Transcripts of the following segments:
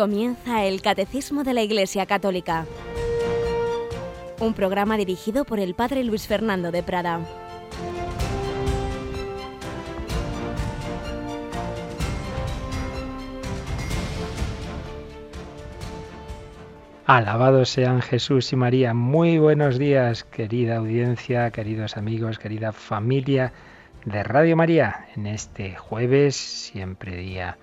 Comienza el Catecismo de la Iglesia Católica, un programa dirigido por el Padre Luis Fernando de Prada. Alabados sean Jesús y María. Muy buenos días, querida audiencia, queridos amigos, querida familia de Radio María. En este jueves, siempre día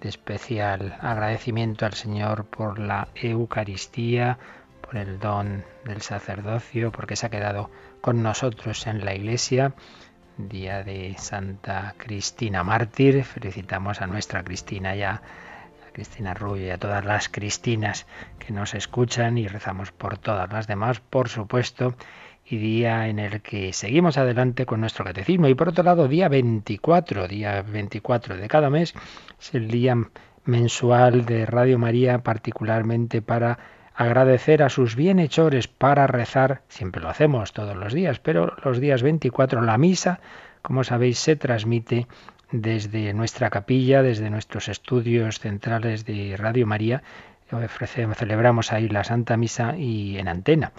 de especial agradecimiento al Señor por la Eucaristía, por el don del sacerdocio, porque se ha quedado con nosotros en la Iglesia. Día de Santa Cristina Mártir. Felicitamos a nuestra Cristina ya, Cristina Rubio y a todas las Cristinas que nos escuchan y rezamos por todas las demás, por supuesto y día en el que seguimos adelante con nuestro catecismo. Y por otro lado, día 24, día 24 de cada mes, es el día mensual de Radio María, particularmente para agradecer a sus bienhechores, para rezar, siempre lo hacemos todos los días, pero los días 24 la misa, como sabéis, se transmite desde nuestra capilla, desde nuestros estudios centrales de Radio María. Ofrecemos, celebramos ahí la Santa Misa y en antena.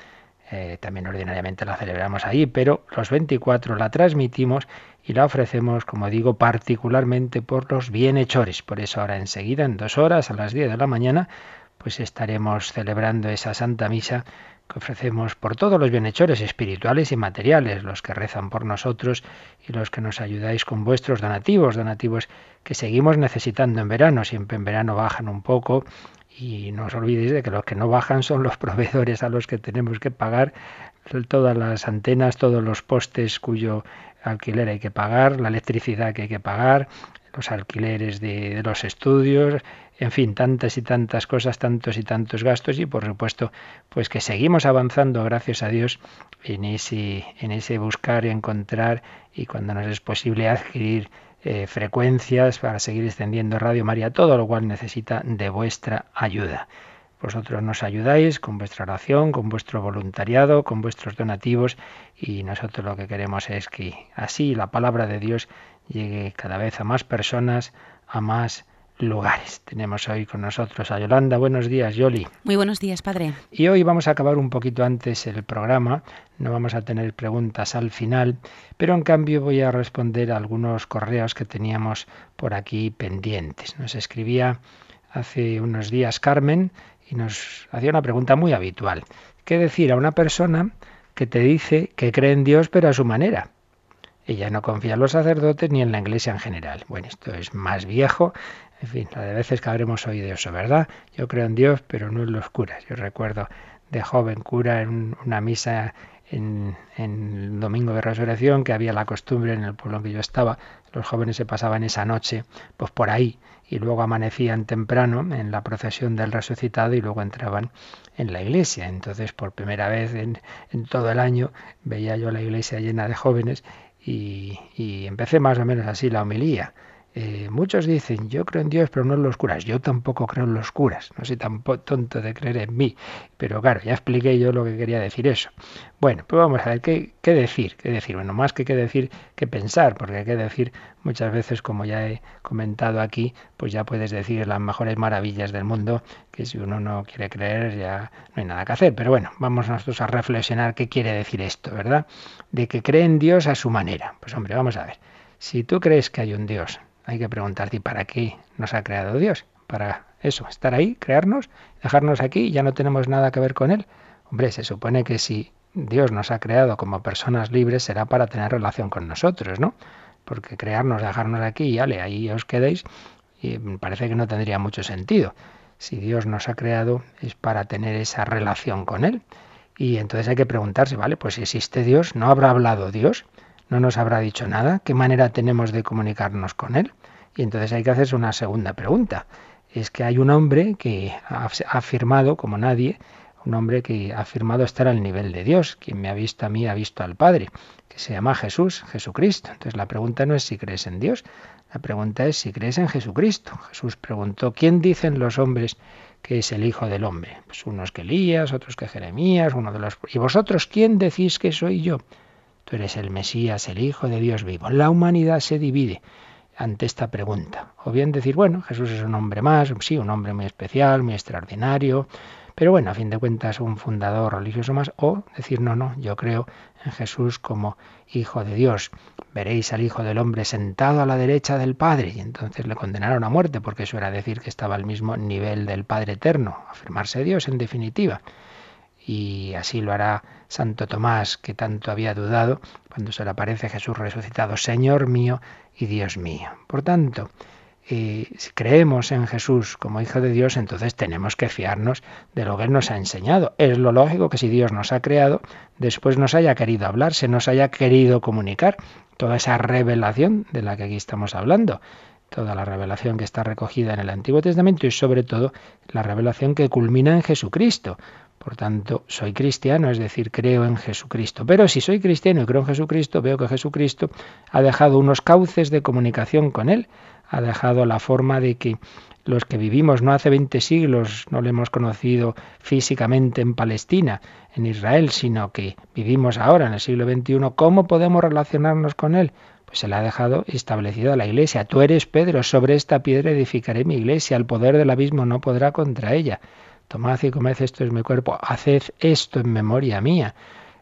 Eh, también ordinariamente la celebramos ahí, pero los 24 la transmitimos y la ofrecemos, como digo, particularmente por los bienhechores. Por eso ahora enseguida, en dos horas, a las 10 de la mañana, pues estaremos celebrando esa Santa Misa que ofrecemos por todos los bienhechores espirituales y materiales, los que rezan por nosotros y los que nos ayudáis con vuestros donativos, donativos que seguimos necesitando en verano, siempre en verano bajan un poco y no os olvidéis de que los que no bajan son los proveedores a los que tenemos que pagar todas las antenas, todos los postes cuyo alquiler hay que pagar, la electricidad que hay que pagar, los alquileres de, los estudios, en fin, tantas y tantas cosas, tantos y tantos gastos y por supuesto, pues que seguimos avanzando, gracias a Dios, en ese, en ese buscar y encontrar y cuando nos es posible adquirir eh, frecuencias para seguir extendiendo Radio María, todo lo cual necesita de vuestra ayuda. Vosotros nos ayudáis con vuestra oración, con vuestro voluntariado, con vuestros donativos y nosotros lo que queremos es que así la palabra de Dios llegue cada vez a más personas, a más lugares. Tenemos hoy con nosotros a Yolanda. Buenos días, Yoli. Muy buenos días, padre. Y hoy vamos a acabar un poquito antes el programa. No vamos a tener preguntas al final, pero en cambio voy a responder a algunos correos que teníamos por aquí pendientes. Nos escribía hace unos días Carmen y nos hacía una pregunta muy habitual. ¿Qué decir a una persona que te dice que cree en Dios pero a su manera? Ella no confía en los sacerdotes ni en la iglesia en general. Bueno, esto es más viejo, en fin, la de veces que habremos oído eso, ¿verdad? Yo creo en Dios, pero no en los curas. Yo recuerdo de joven cura en una misa en, el domingo de resurrección, que había la costumbre en el pueblo en que yo estaba, los jóvenes se pasaban esa noche pues por ahí y luego amanecían temprano en la procesión del resucitado y luego entraban en la iglesia. Entonces, por primera vez en, todo el año veía yo la iglesia llena de jóvenes y, y empecé más o menos así la homilía. Eh, muchos dicen, yo creo en Dios, pero no en los curas. Yo tampoco creo en los curas. No soy tan tonto de creer en mí. Pero claro, ya expliqué yo lo que quería decir eso. Bueno, pues vamos a ver, ¿qué, qué decir? ¿Qué decir? Bueno, más que qué decir, que pensar, porque hay que decir muchas veces, como ya he comentado aquí, pues ya puedes decir las mejores maravillas del mundo, que si uno no quiere creer ya no hay nada que hacer. Pero bueno, vamos nosotros a reflexionar qué quiere decir esto, ¿verdad? De que cree en Dios a su manera. Pues hombre, vamos a ver. Si tú crees que hay un Dios, hay que preguntarte, ¿para qué nos ha creado Dios? Para eso, estar ahí, crearnos, dejarnos aquí y ya no tenemos nada que ver con Él. Hombre, se supone que si Dios nos ha creado como personas libres será para tener relación con nosotros, ¿no? Porque crearnos, dejarnos aquí y ale, ahí os quedéis, y me parece que no tendría mucho sentido. Si Dios nos ha creado es para tener esa relación con Él. Y entonces hay que preguntarse, ¿vale? Pues si existe Dios, ¿no habrá hablado Dios? no nos habrá dicho nada, ¿qué manera tenemos de comunicarnos con Él? Y entonces hay que hacerse una segunda pregunta. Es que hay un hombre que ha afirmado, como nadie, un hombre que ha afirmado estar al nivel de Dios. Quien me ha visto a mí ha visto al Padre, que se llama Jesús, Jesucristo. Entonces la pregunta no es si crees en Dios, la pregunta es si crees en Jesucristo. Jesús preguntó, ¿quién dicen los hombres que es el Hijo del Hombre? Pues unos que Elías, otros que Jeremías, uno de los... ¿Y vosotros quién decís que soy yo? Tú eres el Mesías, el Hijo de Dios vivo. La humanidad se divide ante esta pregunta. O bien decir, bueno, Jesús es un hombre más, sí, un hombre muy especial, muy extraordinario, pero bueno, a fin de cuentas un fundador religioso más, o decir, no, no, yo creo en Jesús como Hijo de Dios. Veréis al Hijo del Hombre sentado a la derecha del Padre, y entonces le condenaron a muerte, porque eso era decir que estaba al mismo nivel del Padre Eterno, afirmarse Dios en definitiva. Y así lo hará Santo Tomás, que tanto había dudado cuando se le aparece Jesús resucitado, Señor mío y Dios mío. Por tanto, si creemos en Jesús como Hijo de Dios, entonces tenemos que fiarnos de lo que Él nos ha enseñado. Es lo lógico que si Dios nos ha creado, después nos haya querido hablar, se nos haya querido comunicar toda esa revelación de la que aquí estamos hablando, toda la revelación que está recogida en el Antiguo Testamento y sobre todo la revelación que culmina en Jesucristo. Por tanto, soy cristiano, es decir, creo en Jesucristo. Pero si soy cristiano y creo en Jesucristo, veo que Jesucristo ha dejado unos cauces de comunicación con Él ha dejado la forma de que los que vivimos no hace 20 siglos, no le hemos conocido físicamente en Palestina, en Israel, sino que vivimos ahora en el siglo XXI, ¿cómo podemos relacionarnos con Él? Pues se le ha dejado establecida la iglesia. Tú eres Pedro, sobre esta piedra edificaré mi iglesia, el poder del abismo no podrá contra ella. Tomad y comed esto es mi cuerpo, haced esto en memoria mía.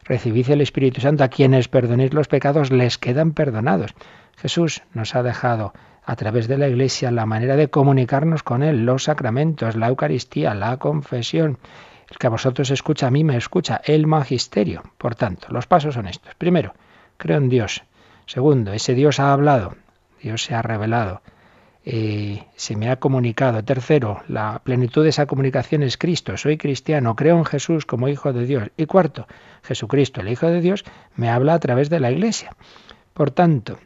Recibid el Espíritu Santo, a quienes perdonéis los pecados les quedan perdonados. Jesús nos ha dejado a través de la Iglesia la manera de comunicarnos con Él, los sacramentos, la Eucaristía, la confesión. El que a vosotros escucha, a mí me escucha, el magisterio. Por tanto, los pasos son estos. Primero, creo en Dios. Segundo, ese Dios ha hablado, Dios se ha revelado, eh, se me ha comunicado. Tercero, la plenitud de esa comunicación es Cristo. Soy cristiano, creo en Jesús como Hijo de Dios. Y cuarto, Jesucristo, el Hijo de Dios, me habla a través de la Iglesia. Por tanto,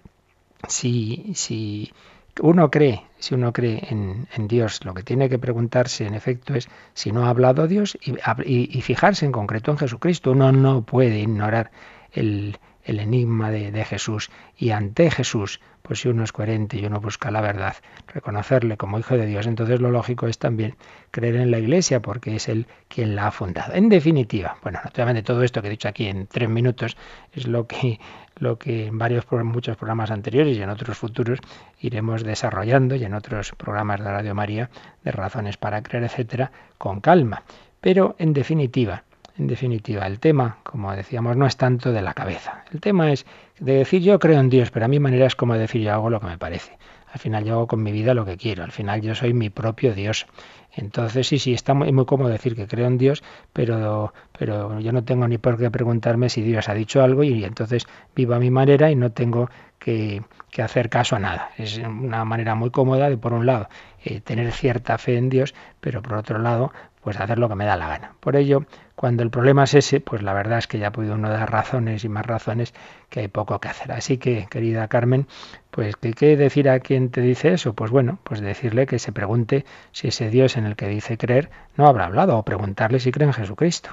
si, si uno cree, si uno cree en, Dios, lo que tiene que preguntarse en efecto es si no ha hablado Dios y, fijarse en concreto en Jesucristo. Uno no puede ignorar el, enigma de, de, Jesús y ante Jesús, pues si uno es coherente y uno busca la verdad, reconocerle como hijo de Dios, entonces lo lógico es también creer en la Iglesia porque es Él quien la ha fundado. En definitiva, bueno, naturalmente todo esto que he dicho aquí en tres minutos es lo que lo que en varios muchos programas anteriores y en otros futuros iremos desarrollando y en otros programas de Radio María de razones para creer, etcétera, con calma. Pero en definitiva, en definitiva, el tema, como decíamos, no es tanto de la cabeza. El tema es de decir yo creo en Dios, pero a mi manera es como decir yo hago lo que me parece. Al final yo hago con mi vida lo que quiero. Al final yo soy mi propio Dios. Entonces sí, sí, está muy, muy cómodo decir que creo en Dios, pero, pero yo no tengo ni por qué preguntarme si Dios ha dicho algo y entonces vivo a mi manera y no tengo que, hacer caso a nada. Es una manera muy cómoda de, por un lado, eh, tener cierta fe en Dios, pero por otro lado, pues hacer lo que me da la gana. Por ello, cuando el problema es ese, pues la verdad es que ya ha podido uno dar razones y más razones que hay poco que hacer. Así que, querida Carmen, pues ¿qué, decir a quien te dice eso? Pues bueno, pues decirle que se pregunte si ese Dios en el que dice creer no habrá hablado, o preguntarle si cree en Jesucristo.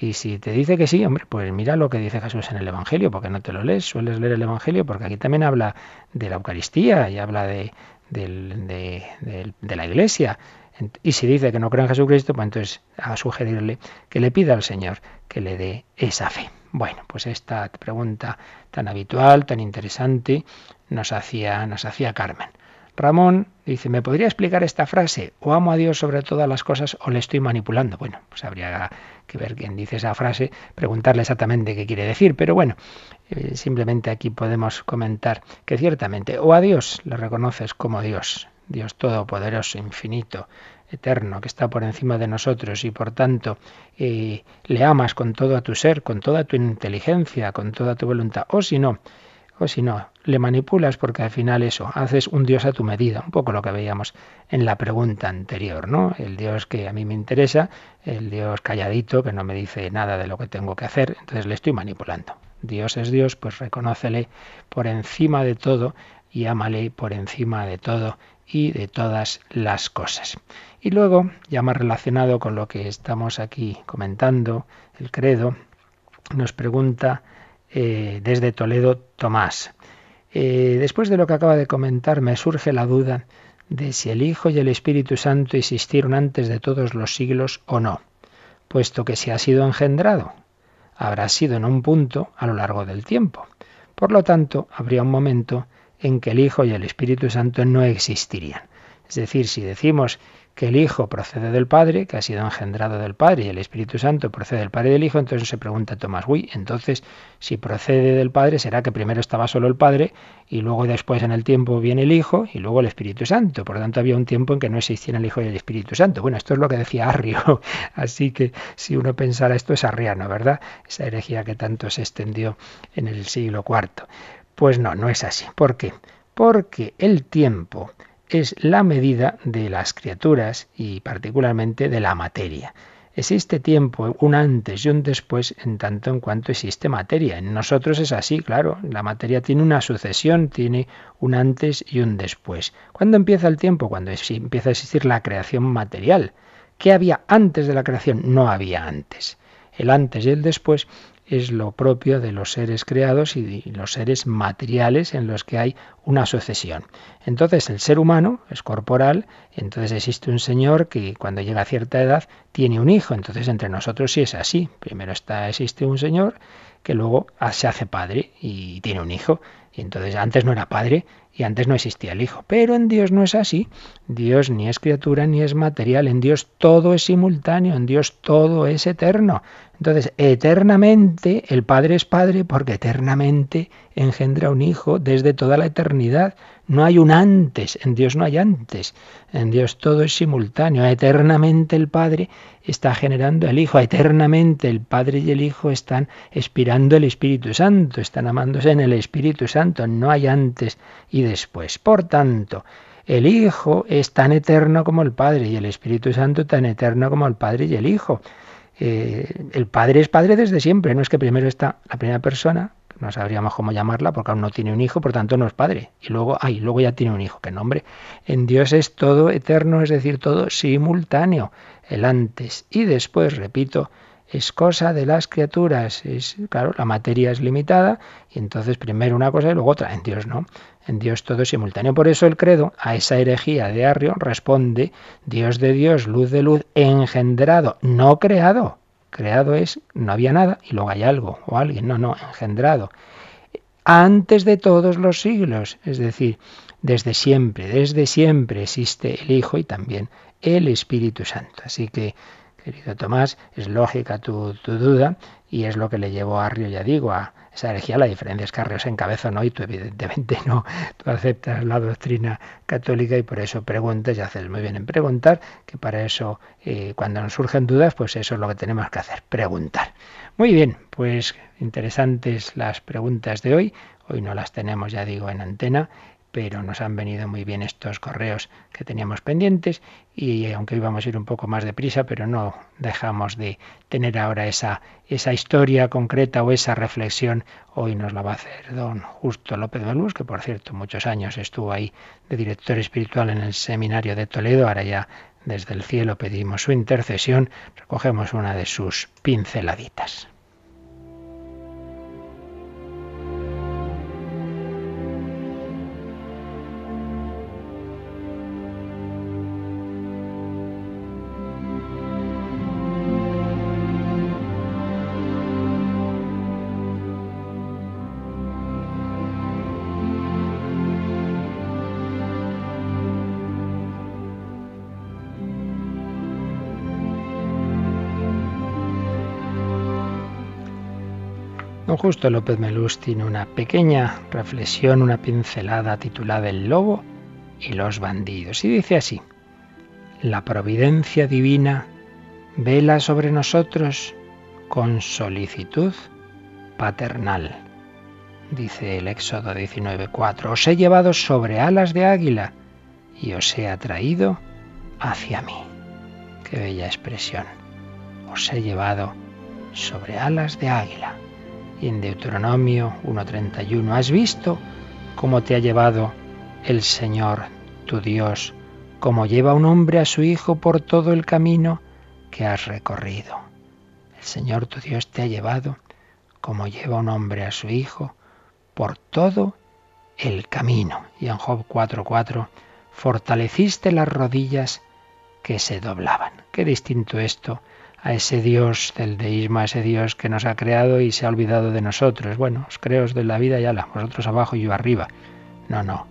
Y si te dice que sí, hombre, pues mira lo que dice Jesús en el Evangelio, porque no te lo lees, sueles leer el Evangelio, porque aquí también habla de la Eucaristía y habla de, de la Iglesia. Y si dice que no cree en Jesucristo, pues entonces a sugerirle que le pida al Señor que le dé esa fe. Bueno, pues esta pregunta tan habitual, tan interesante, nos hacía, nos hacía Carmen. Ramón dice, ¿me podría explicar esta frase? O amo a Dios sobre todas las cosas o le estoy manipulando. Bueno, pues habría que ver quién dice esa frase, preguntarle exactamente qué quiere decir, pero bueno, eh, simplemente aquí podemos comentar que ciertamente o a Dios le reconoces como Dios, Dios Todopoderoso, infinito, eterno, que está por encima de nosotros y por tanto eh, le amas con todo a tu ser, con toda tu inteligencia, con toda tu voluntad, o si no, o si no, le manipulas porque al final eso, haces un Dios a tu medida, un poco lo que veíamos en la pregunta anterior, ¿no? El Dios que a mí me interesa, el Dios calladito, que no me dice nada de lo que tengo que hacer, entonces le estoy manipulando. Dios es Dios, pues reconócele por encima de todo y ámale por encima de todo y de todas las cosas. Y luego, ya más relacionado con lo que estamos aquí comentando, el credo, nos pregunta eh, desde Toledo Tomás. Eh, después de lo que acaba de comentar, me surge la duda de si el Hijo y el Espíritu Santo existieron antes de todos los siglos o no, puesto que si ha sido engendrado, habrá sido en un punto a lo largo del tiempo. Por lo tanto, habría un momento en que el Hijo y el Espíritu Santo no existirían. Es decir, si decimos que el Hijo procede del Padre, que ha sido engendrado del Padre, y el Espíritu Santo procede del Padre y del Hijo, entonces se pregunta Tomás, uy, entonces si procede del Padre, será que primero estaba solo el Padre y luego después en el tiempo viene el Hijo y luego el Espíritu Santo. Por lo tanto, había un tiempo en que no existían el Hijo y el Espíritu Santo. Bueno, esto es lo que decía Arrio, así que si uno pensara esto es arriano, ¿verdad? Esa herejía que tanto se extendió en el siglo IV. Pues no, no es así. ¿Por qué? Porque el tiempo es la medida de las criaturas y particularmente de la materia. Existe tiempo, un antes y un después, en tanto en cuanto existe materia. En nosotros es así, claro. La materia tiene una sucesión, tiene un antes y un después. ¿Cuándo empieza el tiempo? Cuando empieza a existir la creación material. ¿Qué había antes de la creación? No había antes. El antes y el después es lo propio de los seres creados y los seres materiales en los que hay una sucesión. Entonces el ser humano es corporal, entonces existe un señor que cuando llega a cierta edad tiene un hijo, entonces entre nosotros sí es así. Primero está existe un señor que luego se hace padre y tiene un hijo, y entonces antes no era padre y antes no existía el hijo. Pero en Dios no es así. Dios ni es criatura ni es material. En Dios todo es simultáneo. En Dios todo es eterno. Entonces, eternamente el Padre es Padre porque eternamente engendra un Hijo desde toda la eternidad. No hay un antes, en Dios no hay antes, en Dios todo es simultáneo. Eternamente el Padre está generando el Hijo, eternamente el Padre y el Hijo están expirando el Espíritu Santo, están amándose en el Espíritu Santo, no hay antes y después. Por tanto, el Hijo es tan eterno como el Padre y el Espíritu Santo tan eterno como el Padre y el Hijo. Eh, el Padre es Padre desde siempre, no es que primero está la primera persona, no sabríamos cómo llamarla porque aún no tiene un hijo, por tanto no es padre. Y luego, ay, luego ya tiene un hijo. ¿Qué nombre? En Dios es todo eterno, es decir, todo simultáneo. El antes y después, repito, es cosa de las criaturas. Es, claro, la materia es limitada y entonces primero una cosa y luego otra. En Dios no. En Dios todo es simultáneo. Por eso el credo a esa herejía de Arrio responde Dios de Dios, luz de luz, engendrado, no creado. Creado es, no había nada y luego hay algo o alguien. No, no, engendrado. Antes de todos los siglos, es decir, desde siempre, desde siempre existe el Hijo y también el Espíritu Santo. Así que querido Tomás, es lógica tu, duda y es lo que le llevó a Arrio, ya digo, a esa herejía. La diferencia es que Arrio se encabezó, ¿no? Y tú evidentemente no, tú aceptas la doctrina católica y por eso preguntas y haces muy bien en preguntar, que para eso eh, cuando nos surgen dudas, pues eso es lo que tenemos que hacer, preguntar. Muy bien, pues interesantes las preguntas de hoy. Hoy no las tenemos, ya digo, en antena pero nos han venido muy bien estos correos que teníamos pendientes y aunque íbamos a ir un poco más deprisa, pero no dejamos de tener ahora esa, esa historia concreta o esa reflexión. Hoy nos la va a hacer don Justo López Luz, que por cierto muchos años estuvo ahí de director espiritual en el seminario de Toledo, ahora ya desde el cielo pedimos su intercesión, recogemos una de sus pinceladitas. Justo López Melús tiene una pequeña reflexión, una pincelada titulada El lobo y los bandidos. Y dice así, la providencia divina vela sobre nosotros con solicitud paternal. Dice el Éxodo 19.4, os he llevado sobre alas de águila y os he atraído hacia mí. Qué bella expresión. Os he llevado sobre alas de águila en Deuteronomio 1.31, ¿has visto cómo te ha llevado el Señor, tu Dios, cómo lleva un hombre a su hijo por todo el camino que has recorrido? El Señor, tu Dios, te ha llevado como lleva un hombre a su hijo por todo el camino. Y en Job 4.4, fortaleciste las rodillas que se doblaban. Qué distinto esto a ese Dios del deísmo, a ese Dios que nos ha creado y se ha olvidado de nosotros. Bueno, os creos de la vida y ala, vosotros abajo y yo arriba. No, no.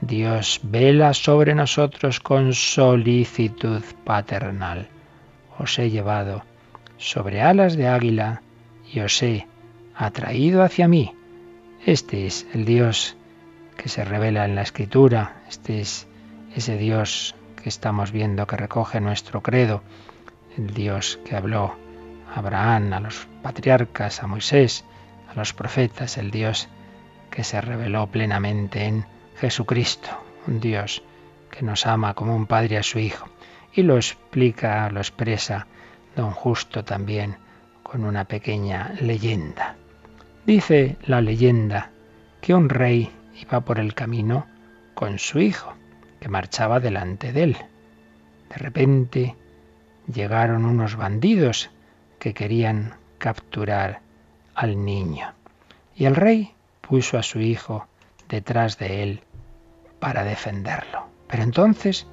Dios vela sobre nosotros con solicitud paternal. Os he llevado sobre alas de águila y os he atraído hacia mí. Este es el Dios que se revela en la Escritura. Este es ese Dios que estamos viendo que recoge nuestro credo. El Dios que habló a Abraham, a los patriarcas, a Moisés, a los profetas. El Dios que se reveló plenamente en Jesucristo. Un Dios que nos ama como un padre a su hijo. Y lo explica, lo expresa don Justo también con una pequeña leyenda. Dice la leyenda que un rey iba por el camino con su hijo, que marchaba delante de él. De repente llegaron unos bandidos que querían capturar al niño. Y el rey puso a su hijo detrás de él para defenderlo. Pero entonces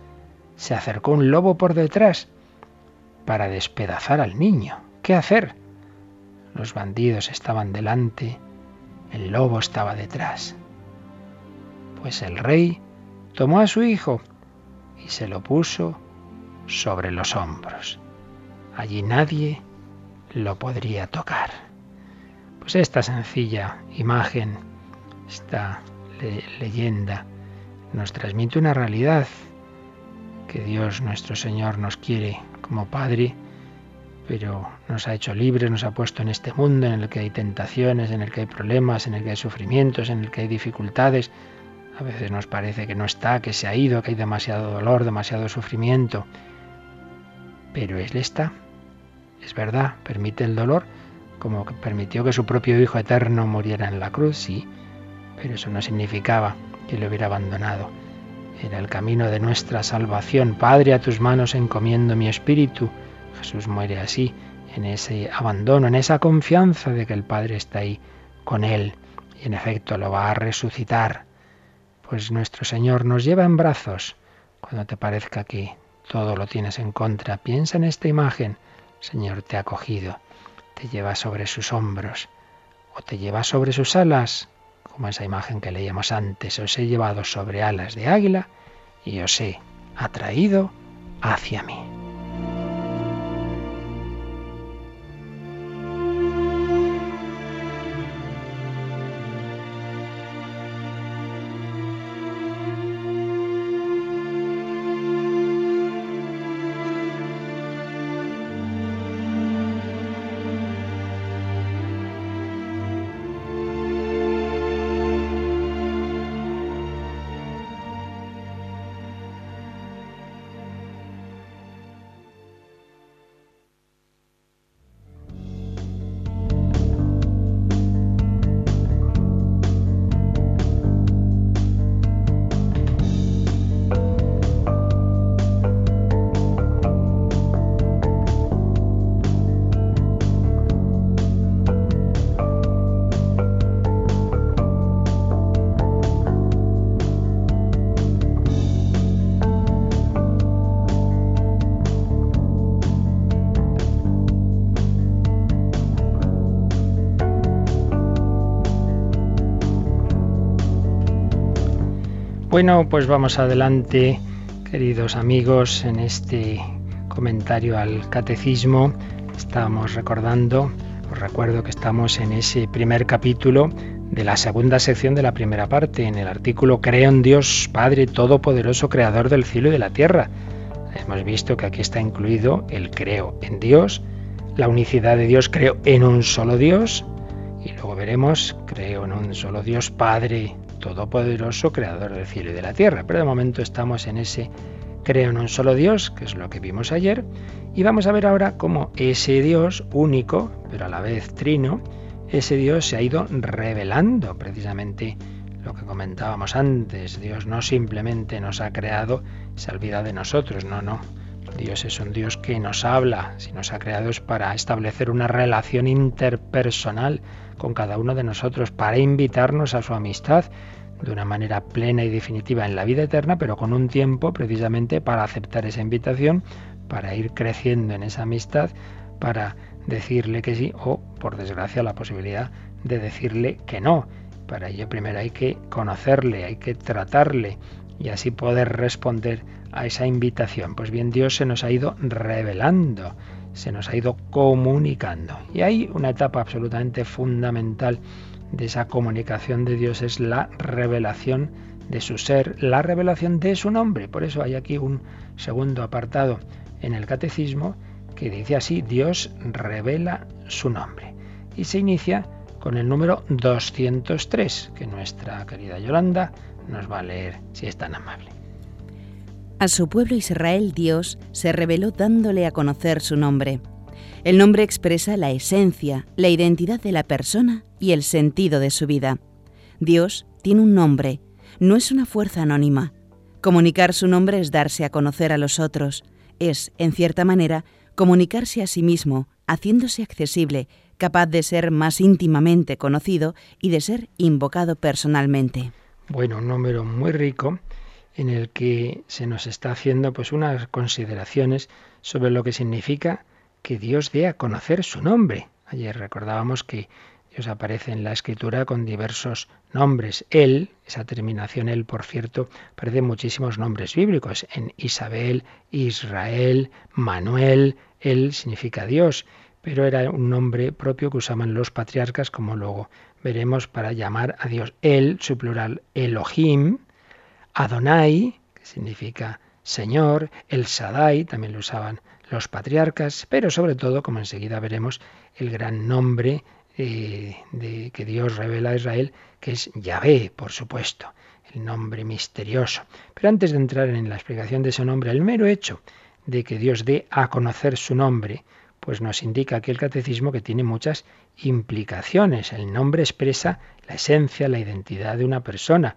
se acercó un lobo por detrás para despedazar al niño. ¿Qué hacer? Los bandidos estaban delante, el lobo estaba detrás. Pues el rey tomó a su hijo y se lo puso sobre los hombros. Allí nadie lo podría tocar. Pues esta sencilla imagen, esta leyenda, nos transmite una realidad que Dios nuestro Señor nos quiere como Padre, pero nos ha hecho libres, nos ha puesto en este mundo en el que hay tentaciones, en el que hay problemas, en el que hay sufrimientos, en el que hay dificultades. A veces nos parece que no está, que se ha ido, que hay demasiado dolor, demasiado sufrimiento. Pero Él está. Es verdad, permite el dolor, como permitió que su propio Hijo Eterno muriera en la cruz, sí, pero eso no significaba que le hubiera abandonado. Era el camino de nuestra salvación. Padre, a tus manos encomiendo mi espíritu. Jesús muere así, en ese abandono, en esa confianza de que el Padre está ahí con él y en efecto lo va a resucitar. Pues nuestro Señor nos lleva en brazos cuando te parezca que todo lo tienes en contra. Piensa en esta imagen. Señor te ha cogido, te lleva sobre sus hombros o te lleva sobre sus alas como esa imagen que leíamos antes, os he llevado sobre alas de águila y os he atraído hacia mí. Bueno, pues vamos adelante, queridos amigos, en este comentario al catecismo. Estamos recordando, os recuerdo que estamos en ese primer capítulo de la segunda sección de la primera parte, en el artículo Creo en Dios Padre Todopoderoso, Creador del cielo y de la tierra. Hemos visto que aquí está incluido el creo en Dios, la unicidad de Dios, creo en un solo Dios, y luego veremos, creo en un solo Dios Padre todopoderoso, creador del cielo y de la tierra. Pero de momento estamos en ese creo en un solo Dios, que es lo que vimos ayer, y vamos a ver ahora cómo ese Dios único, pero a la vez trino, ese Dios se ha ido revelando precisamente lo que comentábamos antes. Dios no simplemente nos ha creado, se olvida de nosotros, no, no. Dios es un Dios que nos habla, si nos ha creado es para establecer una relación interpersonal con cada uno de nosotros, para invitarnos a su amistad de una manera plena y definitiva en la vida eterna, pero con un tiempo precisamente para aceptar esa invitación, para ir creciendo en esa amistad, para decirle que sí o, por desgracia, la posibilidad de decirle que no. Para ello primero hay que conocerle, hay que tratarle y así poder responder a esa invitación. Pues bien, Dios se nos ha ido revelando, se nos ha ido comunicando. Y hay una etapa absolutamente fundamental de esa comunicación de Dios, es la revelación de su ser, la revelación de su nombre. Por eso hay aquí un segundo apartado en el catecismo que dice así, Dios revela su nombre. Y se inicia con el número 203, que nuestra querida Yolanda nos va a leer si es tan amable. A su pueblo Israel Dios se reveló dándole a conocer su nombre. El nombre expresa la esencia, la identidad de la persona y el sentido de su vida. Dios tiene un nombre, no es una fuerza anónima. Comunicar su nombre es darse a conocer a los otros, es, en cierta manera, comunicarse a sí mismo, haciéndose accesible, capaz de ser más íntimamente conocido y de ser invocado personalmente. Bueno, un número muy rico en el que se nos está haciendo pues unas consideraciones sobre lo que significa que Dios dé a conocer su nombre. Ayer recordábamos que Dios aparece en la escritura con diversos nombres. Él, esa terminación él, por cierto, aparece muchísimos nombres bíblicos. En Isabel, Israel, Manuel, él significa Dios, pero era un nombre propio que usaban los patriarcas, como luego veremos, para llamar a Dios. Él, su plural, Elohim, Adonai, que significa Señor, el Sadai, también lo usaban los patriarcas, pero sobre todo, como enseguida veremos, el gran nombre eh, de, que Dios revela a Israel, que es Yahvé, por supuesto, el nombre misterioso. Pero antes de entrar en la explicación de ese nombre, el mero hecho de que Dios dé a conocer su nombre, pues nos indica aquí el catecismo que tiene muchas implicaciones. El nombre expresa la esencia, la identidad de una persona.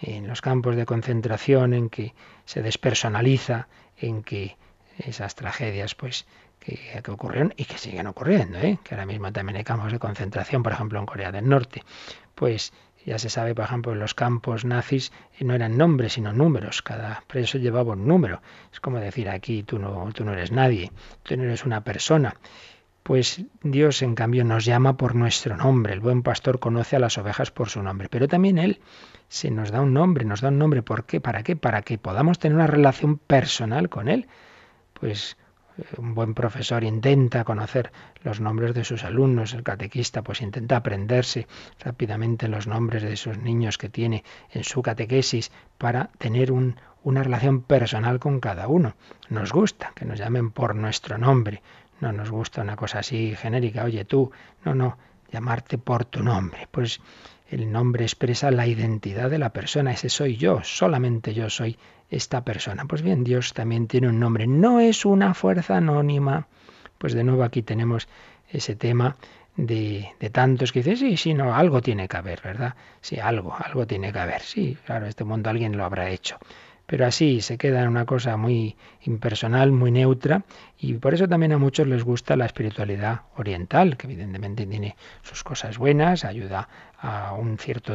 En los campos de concentración, en que se despersonaliza, en que esas tragedias, pues que, ocurrieron y que siguen ocurriendo, ¿eh? que ahora mismo también hay campos de concentración, por ejemplo en Corea del Norte, pues ya se sabe, por ejemplo, en los campos nazis no eran nombres, sino números. Cada preso llevaba un número. Es como decir aquí, tú no, tú no eres nadie, tú no eres una persona. Pues Dios, en cambio, nos llama por nuestro nombre. El buen pastor conoce a las ovejas por su nombre. Pero también Él se nos da un nombre, nos da un nombre. ¿Por qué? ¿Para qué? Para que podamos tener una relación personal con Él. Pues un buen profesor intenta conocer los nombres de sus alumnos, el catequista pues intenta aprenderse rápidamente los nombres de esos niños que tiene en su catequesis para tener una relación personal con cada uno. Nos gusta que nos llamen por nuestro nombre, no nos gusta una cosa así genérica, oye tú, no, no, llamarte por tu nombre. Pues el nombre expresa la identidad de la persona, ese soy yo, solamente yo soy esta persona. Pues bien, Dios también tiene un nombre, no es una fuerza anónima. Pues de nuevo aquí tenemos ese tema de, de, tantos que dicen, sí, sí, no, algo tiene que haber, ¿verdad? Sí, algo, algo tiene que haber. Sí, claro, este mundo alguien lo habrá hecho pero así se queda en una cosa muy impersonal, muy neutra, y por eso también a muchos les gusta la espiritualidad oriental, que evidentemente tiene sus cosas buenas, ayuda a un cierto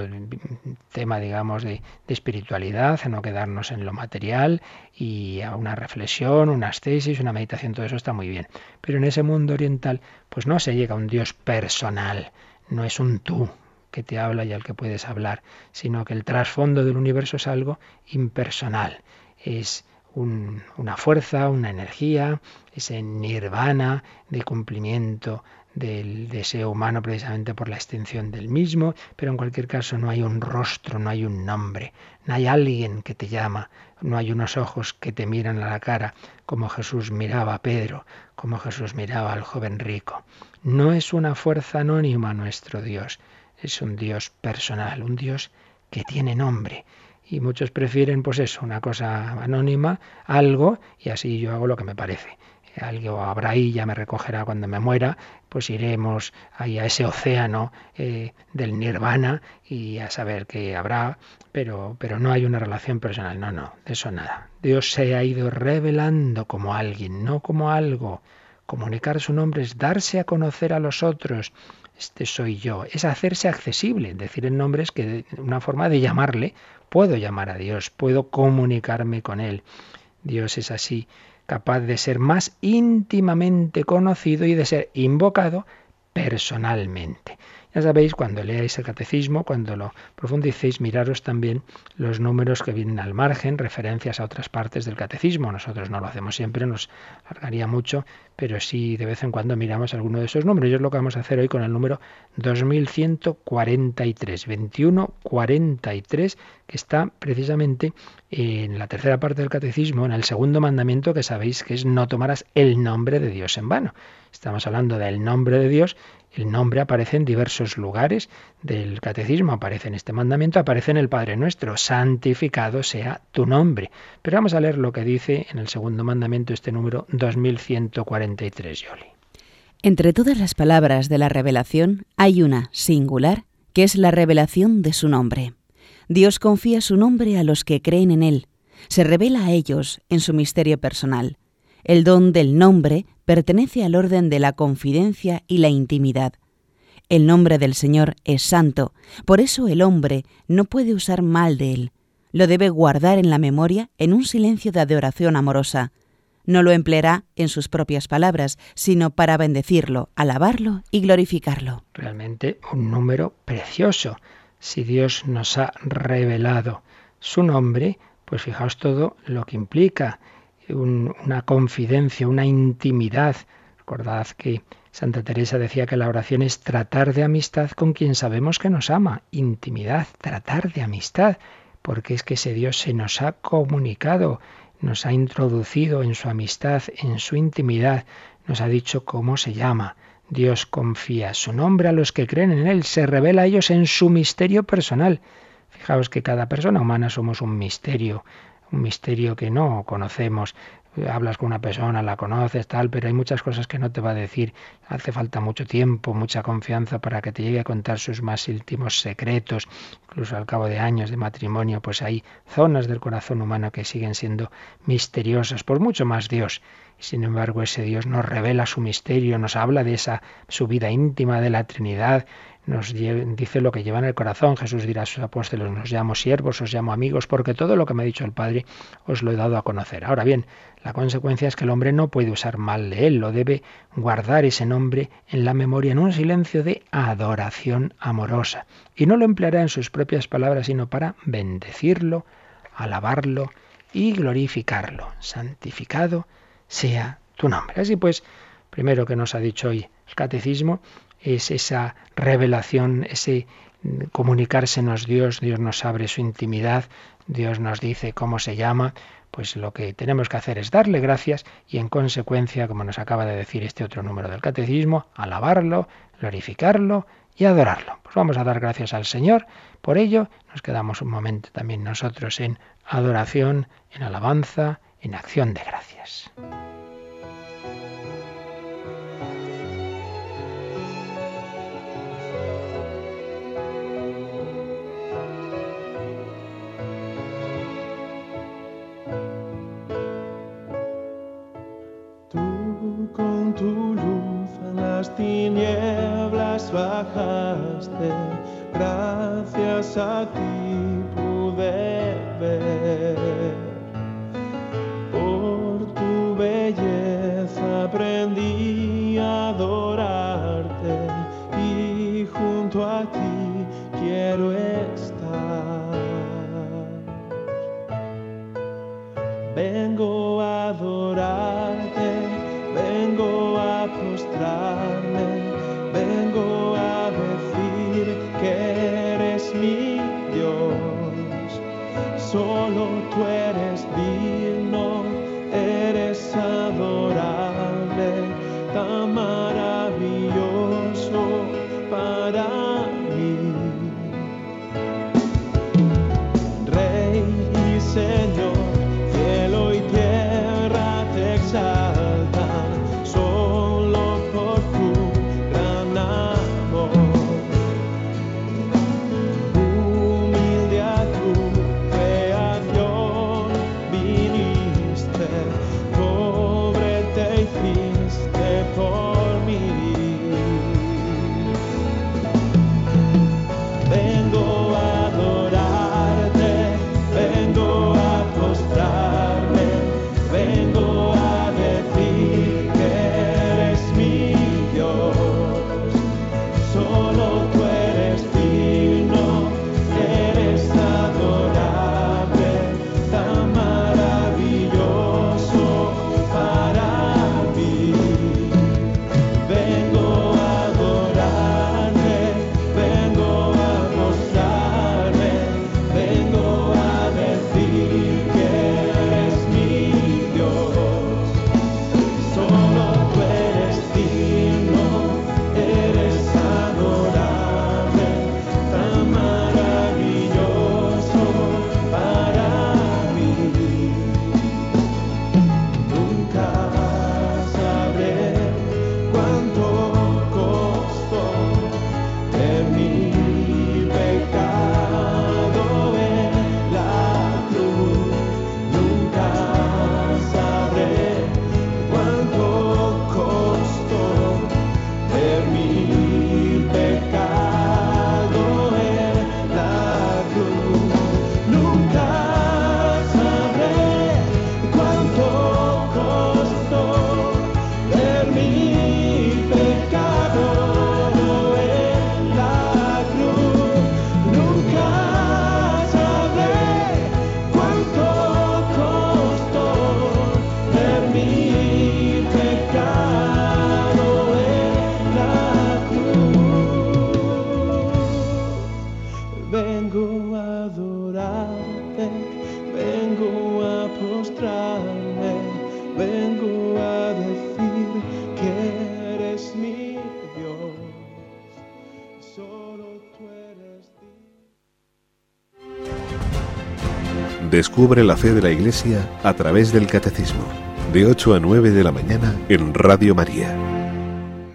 tema, digamos, de, espiritualidad, a no quedarnos en lo material, y a una reflexión, unas tesis, una meditación, todo eso está muy bien. Pero en ese mundo oriental, pues no se llega a un Dios personal, no es un tú, que te habla y al que puedes hablar, sino que el trasfondo del universo es algo impersonal, es una fuerza, una energía, ese nirvana de cumplimiento del deseo humano precisamente por la extensión del mismo, pero en cualquier caso no hay un rostro, no hay un nombre, no hay alguien que te llama, no hay unos ojos que te miran a la cara como Jesús miraba a Pedro, como Jesús miraba al joven rico. No es una fuerza anónima nuestro Dios, es un Dios personal, un Dios que tiene nombre. Y muchos prefieren, pues eso, una cosa anónima, algo, y así yo hago lo que me parece. Algo habrá ahí, ya me recogerá cuando me muera, pues iremos ahí a ese océano eh, del nirvana y a saber qué habrá, pero, pero no hay una relación personal, no, no, de eso nada. Dios se ha ido revelando como alguien, no como algo. Comunicar su nombre es darse a conocer a los otros, este soy yo, es hacerse accesible. Decir el nombre es que una forma de llamarle, puedo llamar a Dios, puedo comunicarme con Él. Dios es así, capaz de ser más íntimamente conocido y de ser invocado personalmente. Ya sabéis, cuando leáis el catecismo, cuando lo profundicéis, miraros también los números que vienen al margen, referencias a otras partes del catecismo. Nosotros no lo hacemos siempre, nos largaría mucho, pero sí de vez en cuando miramos alguno de esos números. Y es lo que vamos a hacer hoy con el número 2143, 2143, que está precisamente en la tercera parte del catecismo, en el segundo mandamiento que sabéis que es no tomarás el nombre de Dios en vano. Estamos hablando del nombre de Dios. El nombre aparece en diversos lugares del catecismo, aparece en este mandamiento, aparece en el Padre Nuestro, santificado sea tu nombre. Pero vamos a leer lo que dice en el segundo mandamiento este número 2143, Yoli. Entre todas las palabras de la revelación hay una singular, que es la revelación de su nombre. Dios confía su nombre a los que creen en Él, se revela a ellos en su misterio personal. El don del nombre pertenece al orden de la confidencia y la intimidad. El nombre del Señor es santo, por eso el hombre no puede usar mal de él. Lo debe guardar en la memoria en un silencio de adoración amorosa. No lo empleará en sus propias palabras, sino para bendecirlo, alabarlo y glorificarlo. Realmente un número precioso. Si Dios nos ha revelado su nombre, pues fijaos todo lo que implica una confidencia, una intimidad. Recordad que Santa Teresa decía que la oración es tratar de amistad con quien sabemos que nos ama. Intimidad, tratar de amistad, porque es que ese Dios se nos ha comunicado, nos ha introducido en su amistad, en su intimidad, nos ha dicho cómo se llama. Dios confía su nombre a los que creen en Él, se revela a ellos en su misterio personal. Fijaos que cada persona humana somos un misterio un misterio que no conocemos. Hablas con una persona, la conoces, tal, pero hay muchas cosas que no te va a decir. Hace falta mucho tiempo, mucha confianza para que te llegue a contar sus más íntimos secretos. Incluso al cabo de años de matrimonio, pues hay zonas del corazón humano que siguen siendo misteriosas, por mucho más Dios. Sin embargo, ese Dios nos revela su misterio, nos habla de esa su vida íntima de la Trinidad, nos dice lo que lleva en el corazón. Jesús dirá a sus apóstoles, nos llamo siervos, os llamo amigos, porque todo lo que me ha dicho el Padre os lo he dado a conocer. Ahora bien, la consecuencia es que el hombre no puede usar mal de él, lo debe guardar ese nombre en la memoria en un silencio de adoración amorosa. Y no lo empleará en sus propias palabras, sino para bendecirlo, alabarlo y glorificarlo. Santificado sea tu nombre. Así pues, primero que nos ha dicho hoy el catecismo, es esa revelación, ese comunicársenos Dios, Dios nos abre su intimidad, Dios nos dice cómo se llama, pues lo que tenemos que hacer es darle gracias y en consecuencia, como nos acaba de decir este otro número del catecismo, alabarlo, glorificarlo y adorarlo. Pues vamos a dar gracias al Señor. Por ello, nos quedamos un momento también nosotros en adoración, en alabanza, en acción de gracias. Bajaste, gracias a ti pude ver. Solo Descubre la fe de la Iglesia a través del Catecismo, de 8 a 9 de la mañana en Radio María.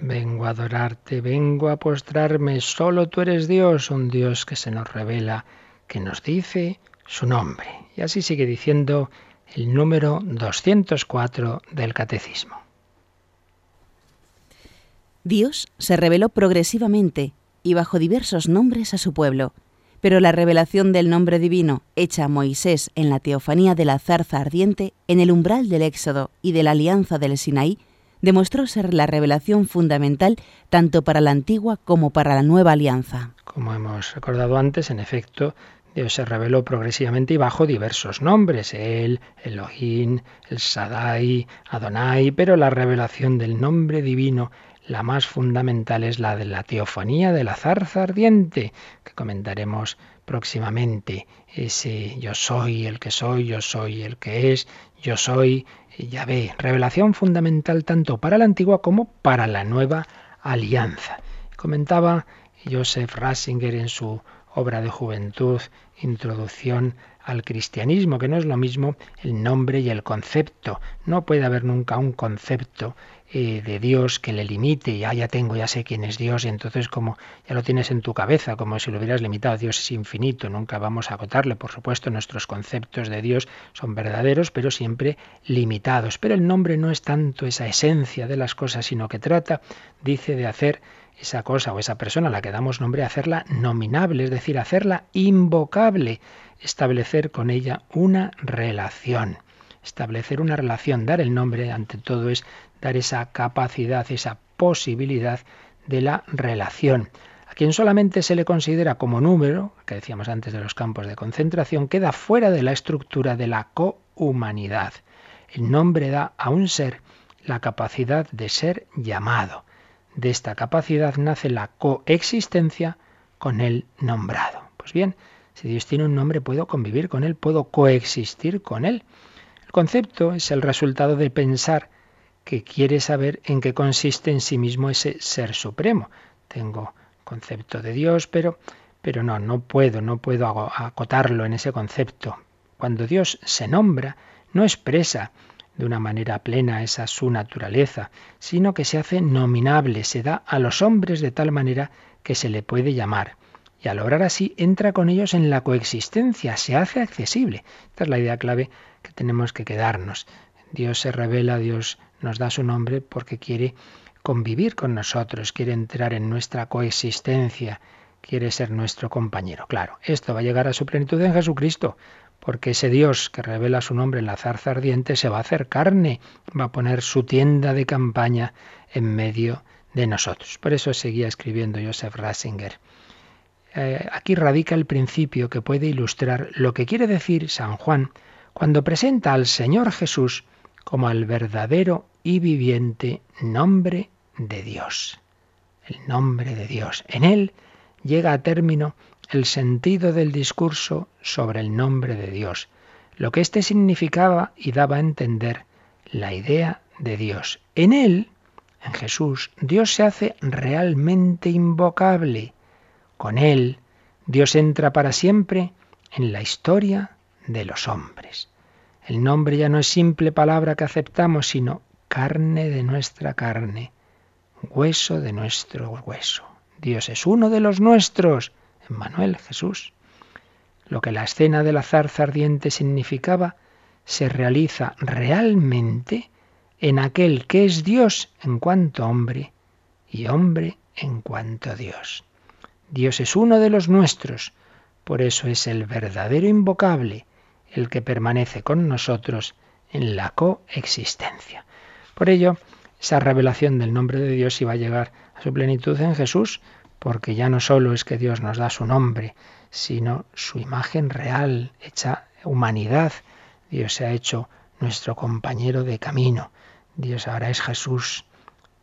Vengo a adorarte, vengo a postrarme, solo tú eres Dios, un Dios que se nos revela, que nos dice su nombre. Y así sigue diciendo el número 204 del Catecismo. Dios se reveló progresivamente y bajo diversos nombres a su pueblo, pero la revelación del nombre divino hecha a Moisés en la teofanía de la zarza ardiente, en el umbral del Éxodo y de la alianza del Sinaí, demostró ser la revelación fundamental tanto para la antigua como para la nueva alianza. Como hemos recordado antes, en efecto, Dios se reveló progresivamente y bajo diversos nombres, el Elohim, el Sadai, Adonai, pero la revelación del nombre divino la más fundamental es la de la teofanía de la zarza ardiente, que comentaremos próximamente. Ese yo soy el que soy, yo soy el que es, yo soy Yahvé. Revelación fundamental tanto para la antigua como para la nueva alianza. Comentaba Joseph Ratzinger en su obra de juventud, Introducción al cristianismo, que no es lo mismo el nombre y el concepto. No puede haber nunca un concepto eh, de Dios que le limite, ya, ya tengo, ya sé quién es Dios, y entonces como ya lo tienes en tu cabeza, como si lo hubieras limitado, Dios es infinito, nunca vamos a agotarle, por supuesto nuestros conceptos de Dios son verdaderos, pero siempre limitados. Pero el nombre no es tanto esa esencia de las cosas, sino que trata, dice, de hacer esa cosa o esa persona a la que damos nombre, hacerla nominable, es decir, hacerla invocable, establecer con ella una relación. Establecer una relación, dar el nombre, ante todo, es dar esa capacidad, esa posibilidad de la relación. A quien solamente se le considera como número, que decíamos antes de los campos de concentración, queda fuera de la estructura de la cohumanidad. El nombre da a un ser la capacidad de ser llamado. De esta capacidad nace la coexistencia con el nombrado. Pues bien, si Dios tiene un nombre, puedo convivir con él, puedo coexistir con él. El concepto es el resultado de pensar que quiere saber en qué consiste en sí mismo ese ser supremo. Tengo concepto de Dios, pero, pero no, no puedo, no puedo acotarlo en ese concepto. Cuando Dios se nombra, no expresa de una manera plena esa su naturaleza, sino que se hace nominable, se da a los hombres de tal manera que se le puede llamar. Y al obrar así entra con ellos en la coexistencia, se hace accesible. Esta es la idea clave que tenemos que quedarnos. Dios se revela, Dios nos da su nombre porque quiere convivir con nosotros, quiere entrar en nuestra coexistencia, quiere ser nuestro compañero. Claro, esto va a llegar a su plenitud en Jesucristo, porque ese Dios que revela su nombre en la zarza ardiente se va a hacer carne, va a poner su tienda de campaña en medio de nosotros. Por eso seguía escribiendo Joseph Ratzinger. Eh, aquí radica el principio que puede ilustrar lo que quiere decir San Juan cuando presenta al Señor Jesús como al verdadero y viviente nombre de Dios. El nombre de Dios. En él llega a término el sentido del discurso sobre el nombre de Dios, lo que éste significaba y daba a entender la idea de Dios. En él, en Jesús, Dios se hace realmente invocable. Con él, Dios entra para siempre en la historia de los hombres. El nombre ya no es simple palabra que aceptamos, sino carne de nuestra carne, hueso de nuestro hueso. Dios es uno de los nuestros, Emmanuel Jesús. Lo que la escena de la zarza ardiente significaba se realiza realmente en aquel que es Dios en cuanto hombre y hombre en cuanto Dios. Dios es uno de los nuestros, por eso es el verdadero invocable, el que permanece con nosotros en la coexistencia. Por ello, esa revelación del nombre de Dios iba a llegar a su plenitud en Jesús, porque ya no solo es que Dios nos da su nombre, sino su imagen real, hecha humanidad. Dios se ha hecho nuestro compañero de camino. Dios ahora es Jesús.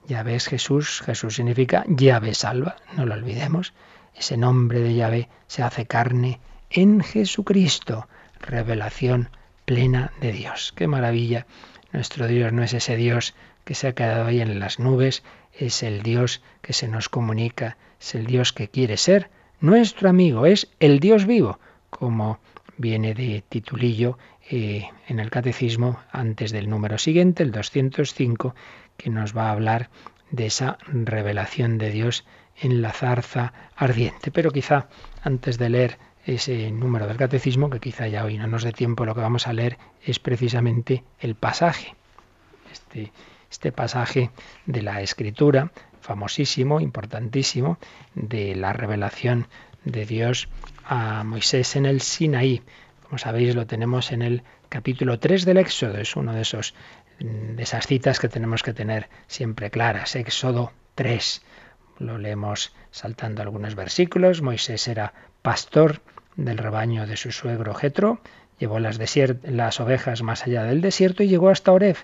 Ya ves Jesús, Jesús significa llave salva, no lo olvidemos. Ese nombre de llave se hace carne en Jesucristo revelación plena de Dios. Qué maravilla. Nuestro Dios no es ese Dios que se ha quedado ahí en las nubes, es el Dios que se nos comunica, es el Dios que quiere ser nuestro amigo, es el Dios vivo, como viene de titulillo eh, en el catecismo antes del número siguiente, el 205, que nos va a hablar de esa revelación de Dios en la zarza ardiente. Pero quizá antes de leer ese número del catecismo, que quizá ya hoy no nos dé tiempo, lo que vamos a leer es precisamente el pasaje. Este, este pasaje de la escritura, famosísimo, importantísimo, de la revelación de Dios a Moisés en el Sinaí. Como sabéis, lo tenemos en el capítulo 3 del Éxodo. Es uno de esos de esas citas que tenemos que tener siempre claras. Éxodo 3. Lo leemos saltando algunos versículos. Moisés era pastor del rebaño de su suegro Jetro, llevó las, ovejas más allá del desierto y llegó hasta Oreb.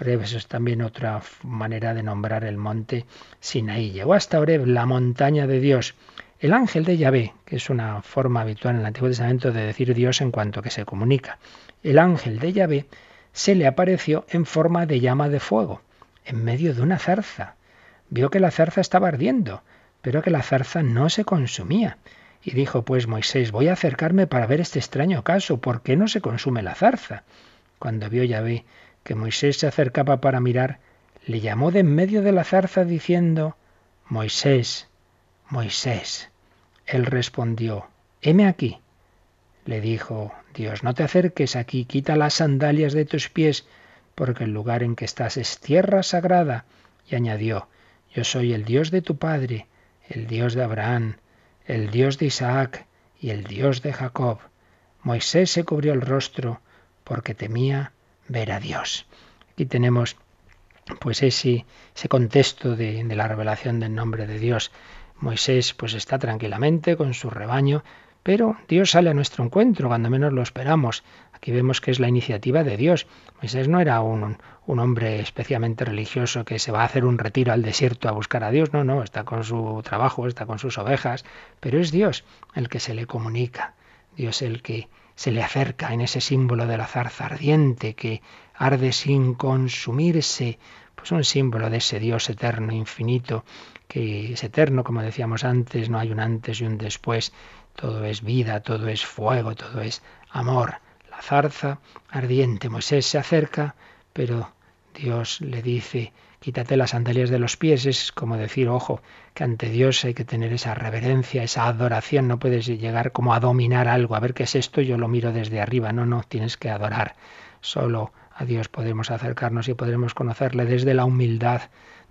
Oreb es también otra manera de nombrar el monte Sinaí. Llegó hasta Oreb, la montaña de Dios. El ángel de Yahvé, que es una forma habitual en el Antiguo Testamento de decir Dios en cuanto que se comunica. El ángel de Yahvé se le apareció en forma de llama de fuego, en medio de una zarza. Vio que la zarza estaba ardiendo, pero que la zarza no se consumía. Y dijo pues Moisés, voy a acercarme para ver este extraño caso, ¿por qué no se consume la zarza? Cuando vio Yahvé que Moisés se acercaba para mirar, le llamó de en medio de la zarza diciendo, Moisés, Moisés. Él respondió, heme aquí. Le dijo Dios, no te acerques aquí, quita las sandalias de tus pies, porque el lugar en que estás es tierra sagrada. Y añadió, yo soy el Dios de tu Padre, el Dios de Abraham, el Dios de Isaac y el Dios de Jacob. Moisés se cubrió el rostro porque temía ver a Dios. Aquí tenemos pues ese, ese contexto de, de la revelación del nombre de Dios. Moisés pues está tranquilamente con su rebaño, pero Dios sale a nuestro encuentro cuando menos lo esperamos. Aquí vemos que es la iniciativa de Dios. Moisés no era un, hombre especialmente religioso que se va a hacer un retiro al desierto a buscar a Dios. No, no, está con su trabajo, está con sus ovejas, pero es Dios el que se le comunica. Dios el que se le acerca en ese símbolo de la zarza ardiente que arde sin consumirse, pues un símbolo de ese Dios eterno, infinito, que es eterno, como decíamos antes, no hay un antes y un después, todo es vida, todo es fuego, todo es amor. La zarza ardiente, Moisés se acerca, pero Dios le dice, quítate las sandalias de los pies, es como decir, ojo, que ante Dios hay que tener esa reverencia, esa adoración, no puedes llegar como a dominar algo, a ver qué es esto, yo lo miro desde arriba, no, no, tienes que adorar. Solo a Dios podemos acercarnos y podremos conocerle desde la humildad,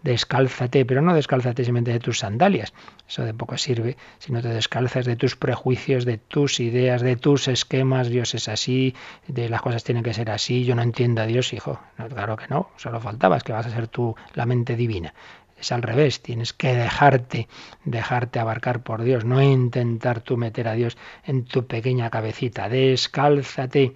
descálzate, pero no descálzate simplemente de tus sandalias, eso de poco sirve, sino te descalzas de tus prejuicios, de tus ideas, de tus esquemas, Dios es así, de las cosas tienen que ser así, yo no entiendo a Dios, hijo, no, claro que no, solo faltabas que vas a ser tú la mente divina. Es al revés, tienes que dejarte, dejarte abarcar por Dios, no intentar tú meter a Dios en tu pequeña cabecita. Descálzate,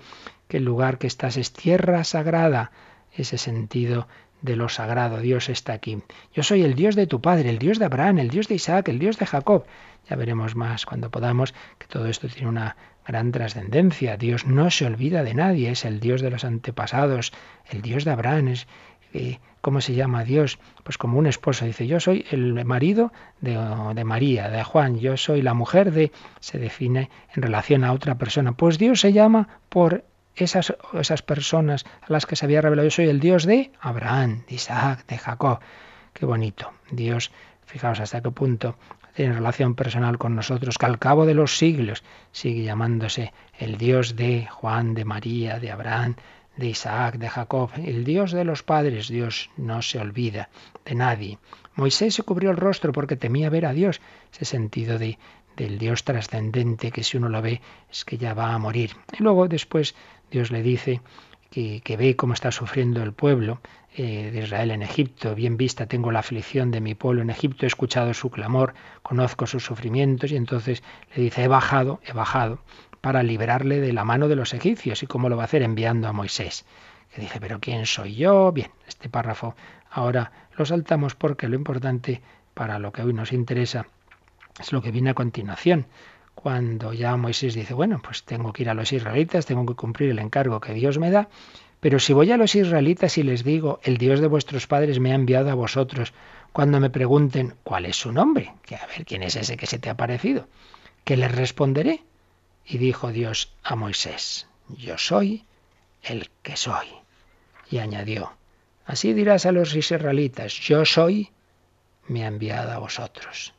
que el lugar que estás es tierra sagrada, ese sentido de lo sagrado. Dios está aquí. Yo soy el Dios de tu Padre, el Dios de Abraham, el Dios de Isaac, el Dios de Jacob. Ya veremos más cuando podamos que todo esto tiene una gran trascendencia. Dios no se olvida de nadie, es el Dios de los antepasados, el Dios de Abraham. Es, eh, ¿Cómo se llama Dios? Pues como un esposo. Dice, yo soy el marido de, de María, de Juan, yo soy la mujer de... Se define en relación a otra persona. Pues Dios se llama por esas, esas personas a las que se había revelado, yo soy el Dios de Abraham, de Isaac, de Jacob. Qué bonito. Dios, fijaos hasta qué punto tiene relación personal con nosotros, que al cabo de los siglos sigue llamándose el Dios de Juan, de María, de Abraham, de Isaac, de Jacob, el Dios de los padres. Dios no se olvida de nadie. Moisés se cubrió el rostro porque temía ver a Dios, ese sentido de, del Dios trascendente que si uno lo ve es que ya va a morir. Y luego después Dios le dice que, ve cómo está sufriendo el pueblo eh, de Israel en Egipto. Bien vista tengo la aflicción de mi pueblo en Egipto, he escuchado su clamor, conozco sus sufrimientos y entonces le dice, he bajado, he bajado para liberarle de la mano de los egipcios. ¿Y cómo lo va a hacer? Enviando a Moisés. Que dice, pero ¿quién soy yo? Bien, este párrafo ahora lo saltamos porque lo importante para lo que hoy nos interesa es lo que viene a continuación cuando ya Moisés dice, bueno, pues tengo que ir a los israelitas, tengo que cumplir el encargo que Dios me da, pero si voy a los israelitas y les digo, el Dios de vuestros padres me ha enviado a vosotros, cuando me pregunten, ¿cuál es su nombre? Que a ver, ¿quién es ese que se te ha parecido? ¿Qué les responderé? Y dijo Dios a Moisés, yo soy el que soy. Y añadió, así dirás a los israelitas, yo soy, me ha enviado a vosotros.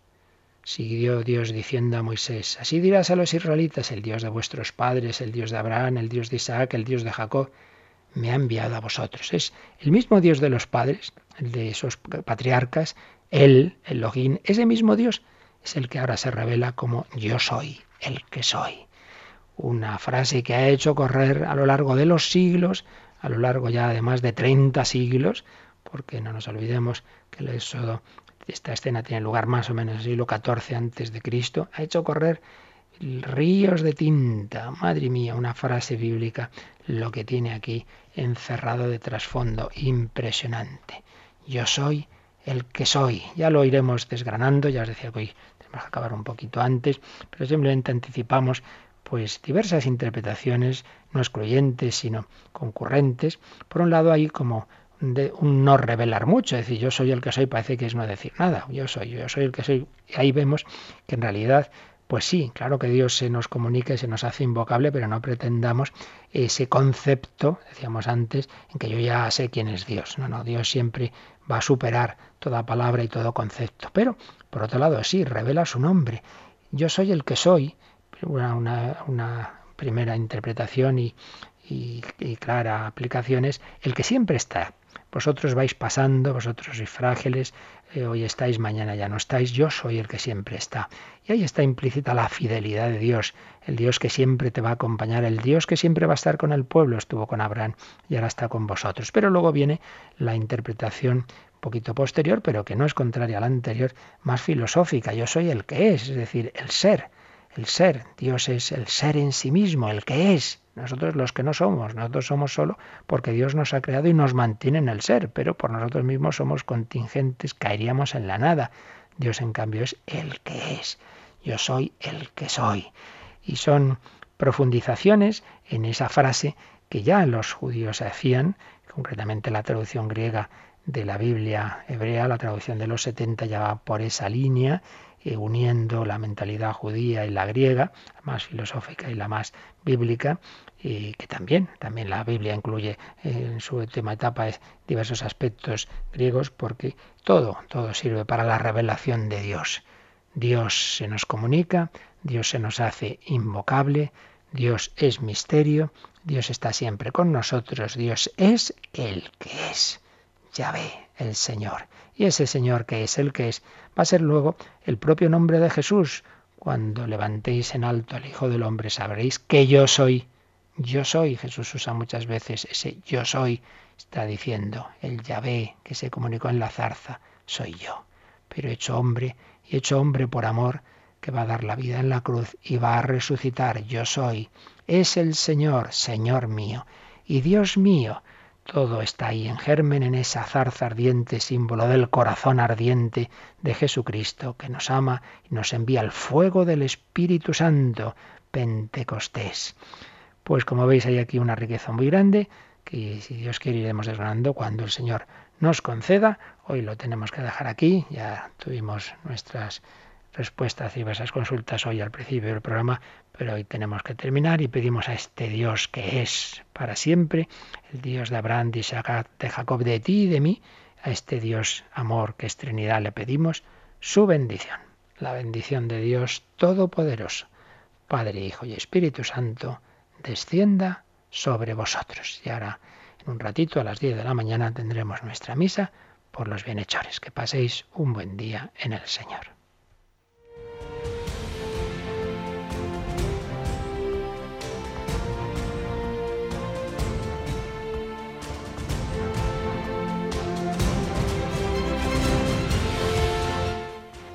Siguió Dios diciendo a Moisés, así dirás a los israelitas, el Dios de vuestros padres, el Dios de Abraham, el Dios de Isaac, el Dios de Jacob, me ha enviado a vosotros. Es el mismo Dios de los padres, el de esos patriarcas, él, el Logín, ese mismo Dios es el que ahora se revela como yo soy el que soy. Una frase que ha hecho correr a lo largo de los siglos, a lo largo ya de más de 30 siglos, porque no nos olvidemos que el éxodo esta escena tiene lugar más o menos en el siglo XIV antes de Cristo, ha hecho correr ríos de tinta. Madre mía, una frase bíblica, lo que tiene aquí encerrado de trasfondo, impresionante. Yo soy el que soy. Ya lo iremos desgranando, ya os decía que hoy tenemos que acabar un poquito antes, pero simplemente anticipamos pues diversas interpretaciones, no excluyentes, sino concurrentes. Por un lado hay como de un no revelar mucho, es decir, yo soy el que soy, parece que es no decir nada, yo soy, yo soy el que soy. Y ahí vemos que en realidad, pues sí, claro que Dios se nos comunica y se nos hace invocable, pero no pretendamos ese concepto, decíamos antes, en que yo ya sé quién es Dios. No, no, Dios siempre va a superar toda palabra y todo concepto. Pero, por otro lado, sí, revela su nombre. Yo soy el que soy, una, una, una primera interpretación y, y, y, clara aplicación es el que siempre está, vosotros vais pasando, vosotros sois frágiles, eh, hoy estáis, mañana ya no estáis, yo soy el que siempre está. Y ahí está implícita la fidelidad de Dios, el Dios que siempre te va a acompañar, el Dios que siempre va a estar con el pueblo, estuvo con Abraham y ahora está con vosotros. Pero luego viene la interpretación poquito posterior, pero que no es contraria a la anterior, más filosófica. Yo soy el que es, es decir, el ser el ser. Dios es el ser en sí mismo, el que es. Nosotros los que no somos, nosotros somos solo porque Dios nos ha creado y nos mantiene en el ser, pero por nosotros mismos somos contingentes, caeríamos en la nada. Dios en cambio es el que es. Yo soy el que soy. Y son profundizaciones en esa frase que ya los judíos hacían, concretamente la traducción griega de la Biblia hebrea, la traducción de los 70 ya va por esa línea, eh, uniendo la mentalidad judía y la griega, la más filosófica y la más bíblica, y que también, también la Biblia incluye eh, en su última etapa diversos aspectos griegos, porque todo, todo sirve para la revelación de Dios. Dios se nos comunica, Dios se nos hace invocable, Dios es misterio, Dios está siempre con nosotros, Dios es el que es. Yahvé, el Señor. Y ese Señor que es el que es, va a ser luego el propio nombre de Jesús. Cuando levantéis en alto al Hijo del Hombre, sabréis que yo soy. Yo soy. Jesús usa muchas veces ese yo soy. Está diciendo el Yahvé que se comunicó en la zarza, soy yo. Pero hecho hombre y hecho hombre por amor, que va a dar la vida en la cruz y va a resucitar. Yo soy. Es el Señor, Señor mío. Y Dios mío, todo está ahí en germen, en esa zarza ardiente, símbolo del corazón ardiente de Jesucristo, que nos ama y nos envía el fuego del Espíritu Santo, Pentecostés. Pues como veis hay aquí una riqueza muy grande que si Dios quiere iremos desgranando cuando el Señor nos conceda. Hoy lo tenemos que dejar aquí, ya tuvimos nuestras respuestas y diversas consultas hoy al principio del programa, pero hoy tenemos que terminar y pedimos a este Dios que es para siempre, el Dios de Abraham, de Isaac, de Jacob, de ti y de mí, a este Dios amor que es Trinidad le pedimos su bendición, la bendición de Dios Todopoderoso, Padre, Hijo y Espíritu Santo, descienda sobre vosotros. Y ahora, en un ratito, a las 10 de la mañana, tendremos nuestra misa por los bienhechores. Que paséis un buen día en el Señor.